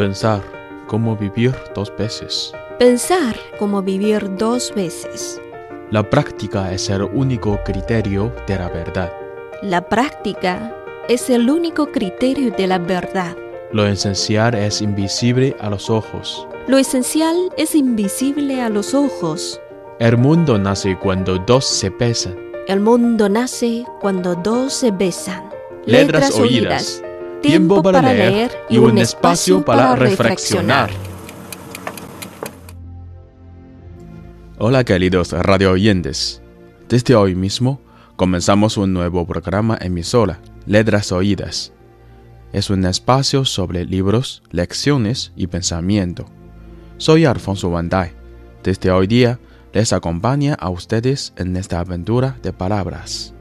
Pensar cómo vivir dos veces. Pensar como vivir dos veces. La práctica es el único criterio de la verdad. La práctica es el único criterio de la verdad. Lo esencial es invisible a los ojos. Lo esencial es invisible a los ojos. El mundo nace cuando dos se besan. El mundo nace cuando dos se besan. Letras oídas. Tiempo para leer y un espacio para reflexionar. Hola queridos radio oyentes. Desde hoy mismo comenzamos un nuevo programa emisora, Letras Oídas. Es un espacio sobre libros, lecciones y pensamiento. Soy Alfonso Bandai. Desde hoy día les acompaña a ustedes en esta aventura de palabras.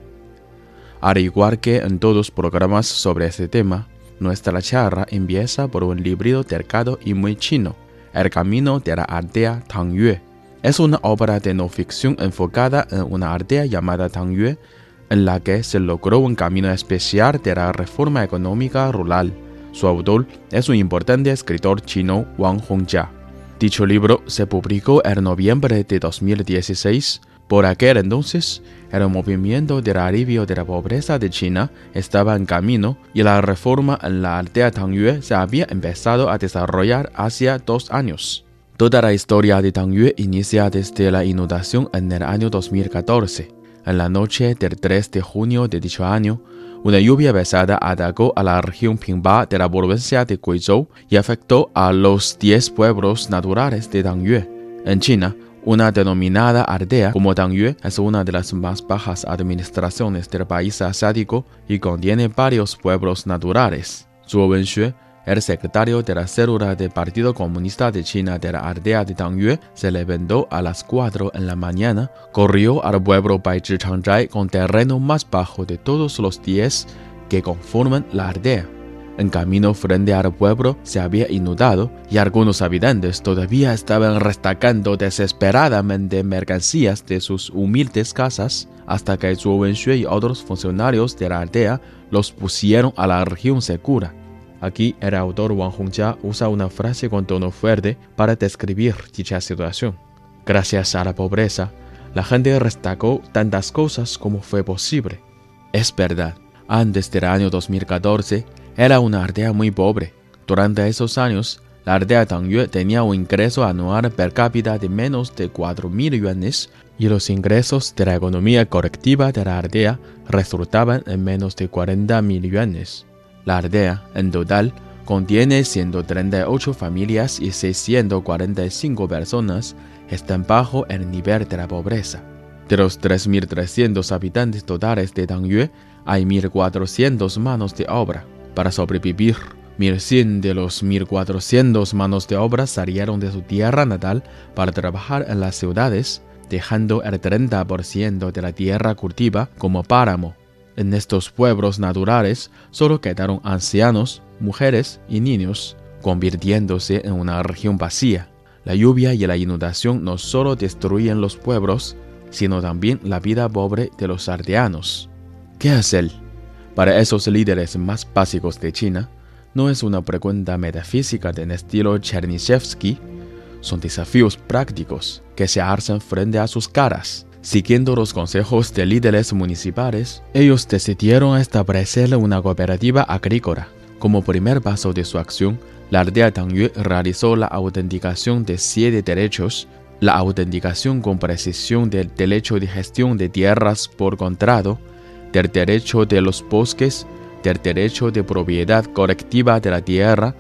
Al igual que en todos programas sobre este tema, nuestra charla empieza por un libro delgado y muy chino, El camino de la aldea Tangyue. Es una obra de no ficción enfocada en una aldea llamada Tangyue, en la que se logró un camino especial de la reforma económica rural. Su autor es un importante escritor chino Wang Hongjia. Dicho libro se publicó en noviembre de 2016 por aquel entonces, el movimiento del alivio de la pobreza de China estaba en camino y la reforma en la aldea Tangyue se había empezado a desarrollar hace dos años. Toda la historia de Tangyue inicia desde la inundación en el año 2014. En la noche del 3 de junio de dicho año, una lluvia pesada atacó a la región Pingba de la provincia de Guizhou y afectó a los 10 pueblos naturales de Tangyue. En China, una denominada aldea como Dangyue es una de las más bajas administraciones del país asiático y contiene varios pueblos naturales. Zhuo Wenxue, el secretario de la célula del Partido Comunista de China de la aldea de Dangyue, se levantó a las 4 en la mañana, corrió al pueblo Baizhi con terreno más bajo de todos los 10 que conforman la aldea en camino frente al pueblo se había inundado y algunos habitantes todavía estaban restacando desesperadamente mercancías de sus humildes casas hasta que Zhuo Wenxue y otros funcionarios de la aldea los pusieron a la región segura. Aquí el autor Wang Hongjia usa una frase con tono fuerte para describir dicha situación. Gracias a la pobreza, la gente restacó tantas cosas como fue posible. Es verdad, antes del año 2014, era una aldea muy pobre. Durante esos años, la aldea Tangyue tenía un ingreso anual per cápita de menos de 4.000 yuanes y los ingresos de la economía colectiva de la aldea resultaban en menos de 40.000 yuanes. La aldea, en total, contiene 138 familias y 645 personas están bajo el nivel de la pobreza. De los 3.300 habitantes totales de Tangyue, hay 1.400 manos de obra. Para sobrevivir, 1100 de los 1400 manos de obra salieron de su tierra natal para trabajar en las ciudades, dejando el 30% de la tierra cultiva como páramo. En estos pueblos naturales solo quedaron ancianos, mujeres y niños, convirtiéndose en una región vacía. La lluvia y la inundación no solo destruyen los pueblos, sino también la vida pobre de los aldeanos. ¿Qué hacer? Para esos líderes más básicos de China, no es una pregunta metafísica de estilo Chernyshevsky, son desafíos prácticos que se alzan frente a sus caras. Siguiendo los consejos de líderes municipales, ellos decidieron establecer una cooperativa agrícola. Como primer paso de su acción, la aldea Tangyue realizó la autenticación de siete derechos, la autenticación con precisión del derecho de gestión de tierras por contrato, del derecho de los bosques, del derecho de propiedad colectiva de la tierra,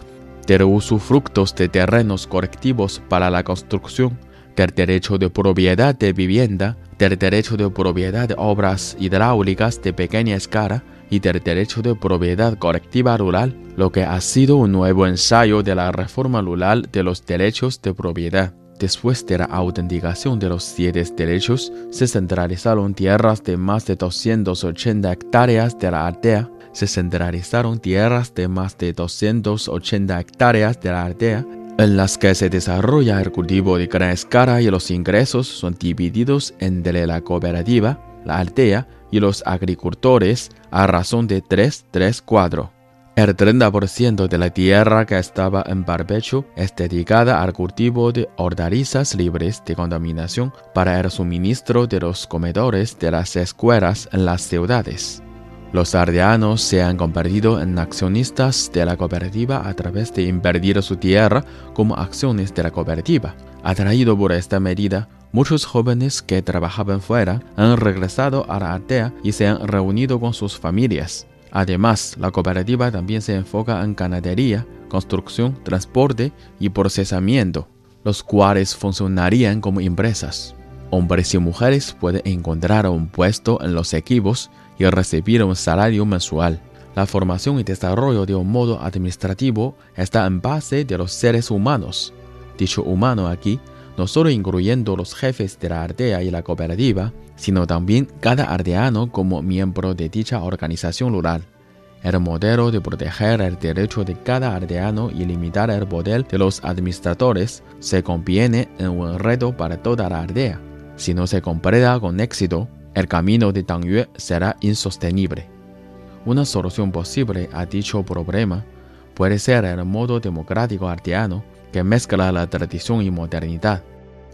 del usufructos de terrenos colectivos para la construcción, del derecho de propiedad de vivienda, del derecho de propiedad de obras hidráulicas de pequeña escala y del derecho de propiedad colectiva rural, lo que ha sido un nuevo ensayo de la reforma rural de los derechos de propiedad. Después de la autenticación de los siete derechos, se centralizaron tierras de más de 280 hectáreas de la aldea, se centralizaron tierras de más de 280 hectáreas de la aldea, en las que se desarrolla el cultivo de gran escala y los ingresos son divididos entre la cooperativa, la aldea y los agricultores a razón de 3-3-4. El 30% de la tierra que estaba en barbecho es dedicada al cultivo de hortalizas libres de contaminación para el suministro de los comedores de las escuelas en las ciudades. Los aldeanos se han convertido en accionistas de la cooperativa a través de invertir su tierra como acciones de la cooperativa. Atraído por esta medida, muchos jóvenes que trabajaban fuera han regresado a la aldea y se han reunido con sus familias. Además, la cooperativa también se enfoca en ganadería, construcción, transporte y procesamiento, los cuales funcionarían como empresas. Hombres y mujeres pueden encontrar un puesto en los equipos y recibir un salario mensual. La formación y desarrollo de un modo administrativo está en base de los seres humanos. Dicho humano aquí, no solo incluyendo los jefes de la aldea y la cooperativa, sino también cada aldeano como miembro de dicha organización rural. El modelo de proteger el derecho de cada aldeano y limitar el poder de los administradores se conviene en un reto para toda la aldea. Si no se comprenda con éxito, el camino de Tangyue será insostenible. Una solución posible a dicho problema puede ser el modo democrático aldeano que mezcla la tradición y modernidad.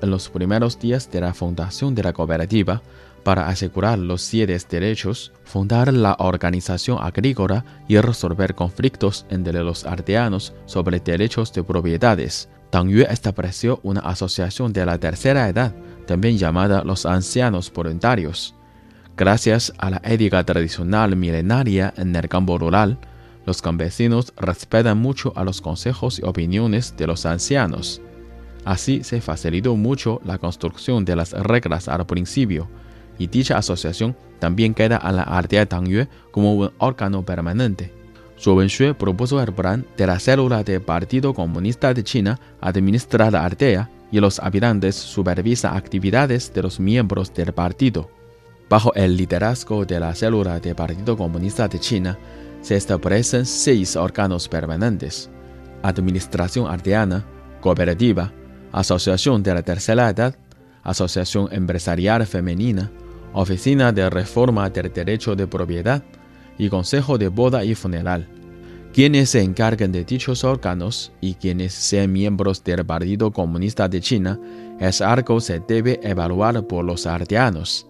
En los primeros días de la fundación de la cooperativa, para asegurar los siete derechos, fundar la organización agrícola y resolver conflictos entre los aldeanos sobre derechos de propiedades, Tangyue estableció una asociación de la tercera edad, también llamada los ancianos voluntarios. Gracias a la ética tradicional milenaria en el campo rural, los campesinos respetan mucho a los consejos y opiniones de los ancianos. Así se facilitó mucho la construcción de las reglas al principio, y dicha asociación también queda a la aldea Tangyue como un órgano permanente. Zhou Wenxue propuso el plan de la célula del Partido Comunista de China administrar la aldea y los habitantes supervisan actividades de los miembros del partido. Bajo el liderazgo de la célula del Partido Comunista de China, se establecen seis órganos permanentes: Administración Aldeana, Cooperativa, Asociación de la Tercera Edad, Asociación Empresarial Femenina, Oficina de Reforma del Derecho de Propiedad y Consejo de Boda y Funeral. Quienes se encarguen de dichos órganos y quienes sean miembros del Partido Comunista de China es algo se debe evaluar por los aldeanos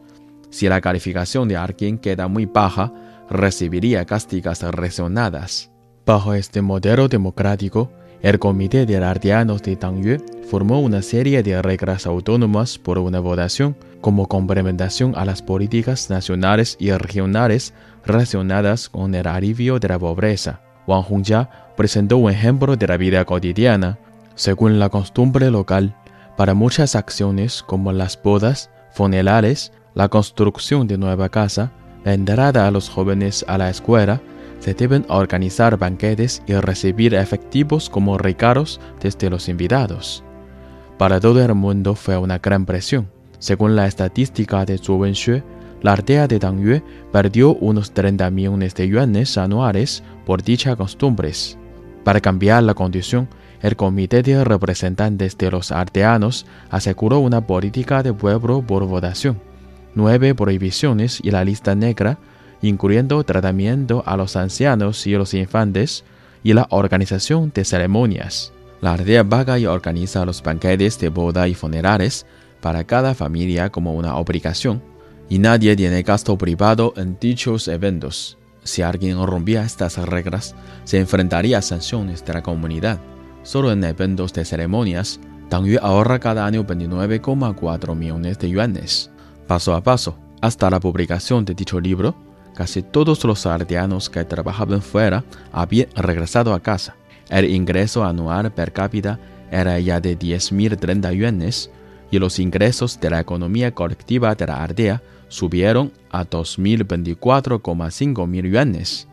si la calificación de alguien queda muy baja, recibiría castigas resonadas. Bajo este modelo democrático, el Comité de Aldeanos de Tangyue formó una serie de reglas autónomas por una votación como complementación a las políticas nacionales y regionales relacionadas con el alivio de la pobreza. Wang Hongjia presentó un ejemplo de la vida cotidiana. Según la costumbre local, para muchas acciones como las bodas, funerales, la construcción de nueva casa, la entrada a los jóvenes a la escuela, se deben organizar banquetes y recibir efectivos como regalos desde los invitados. Para todo el mundo fue una gran presión. Según la estadística de Zhou Wenxue, la aldea de Dangyue perdió unos 30 millones de yuanes anuales por dichas costumbres. Para cambiar la condición, el Comité de Representantes de los Aldeanos aseguró una política de pueblo por votación nueve prohibiciones y la lista negra, incluyendo tratamiento a los ancianos y los infantes y la organización de ceremonias. La aldea vaga y organiza los banquetes de boda y funerales para cada familia como una obligación, y nadie tiene gasto privado en dichos eventos. Si alguien rompía estas reglas, se enfrentaría a sanciones de la comunidad. Solo en eventos de ceremonias, Tangyue ahorra cada año 29,4 millones de yuanes. Paso a paso, hasta la publicación de dicho libro, casi todos los aldeanos que trabajaban fuera habían regresado a casa. El ingreso anual per cápita era ya de 10.030 yuanes y los ingresos de la economía colectiva de la aldea subieron a 2.024,5 mil yuanes.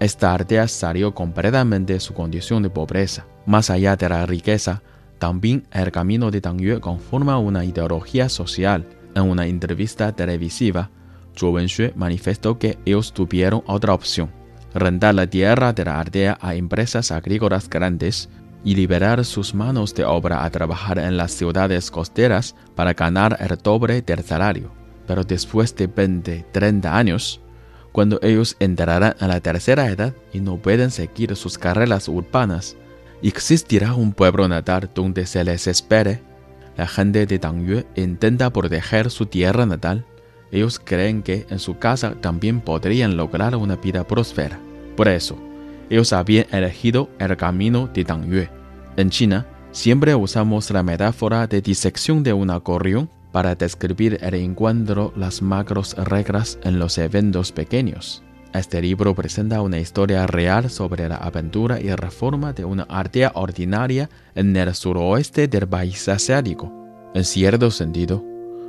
Esta aldea salió completamente de su condición de pobreza. Más allá de la riqueza, también el camino de Tangyue conforma una ideología social en una entrevista televisiva, Zhou Wenxue manifestó que ellos tuvieron otra opción, rentar la tierra de la aldea a empresas agrícolas grandes y liberar sus manos de obra a trabajar en las ciudades costeras para ganar el doble del salario. Pero después de 20, 30 años, Cuando ellos entrarán a la tercera edad y no pueden seguir sus carreras urbanas, existirá un pueblo natal donde se les espere. La gente de Dangyue intenta proteger su tierra natal. Ellos creen que en su casa también podrían lograr una vida próspera. Por eso, ellos habían elegido el camino de Dangyue. En China, siempre usamos la metáfora de disección de un acordeón para describir el encuentro las macros reglas en los eventos pequeños. Este libro presenta una historia real sobre la aventura y reforma de una ardea ordinaria en el suroeste del país asiático. En cierto sentido,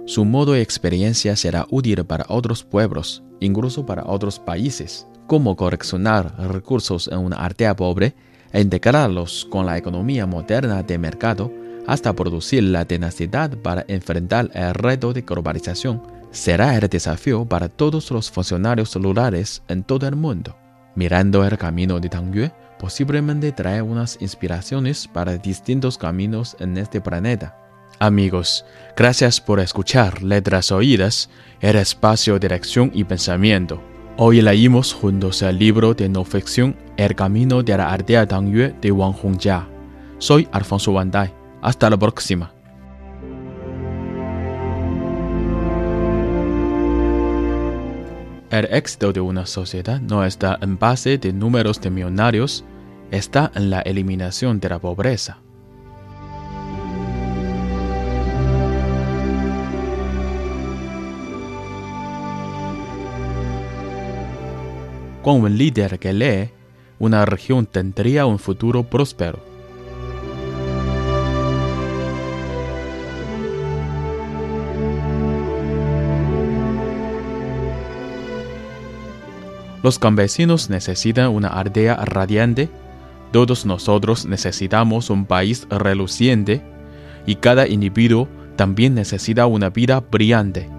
su modo y experiencia será útil para otros pueblos, incluso para otros países, como correccionar recursos en una ardea pobre e integrarlos con la economía moderna de mercado hasta producir la tenacidad para enfrentar el reto de globalización, será el desafío para todos los funcionarios rurales en todo el mundo. Mirando el camino de Tangyue, posiblemente trae unas inspiraciones para distintos caminos en este planeta. Amigos, gracias por escuchar Letras Oídas, el espacio de acción y pensamiento. Hoy leímos juntos el libro de no ficción El camino de la aldea Tangyue de Wang Hongjia. Soy Alfonso Wandai. Hasta la próxima. El éxito de una sociedad no está en base de números de millonarios, está en la eliminación de la pobreza. Con un líder que lee, una región tendría un futuro próspero. Los campesinos necesitan una aldea radiante, todos nosotros necesitamos un país reluciente y cada individuo también necesita una vida brillante.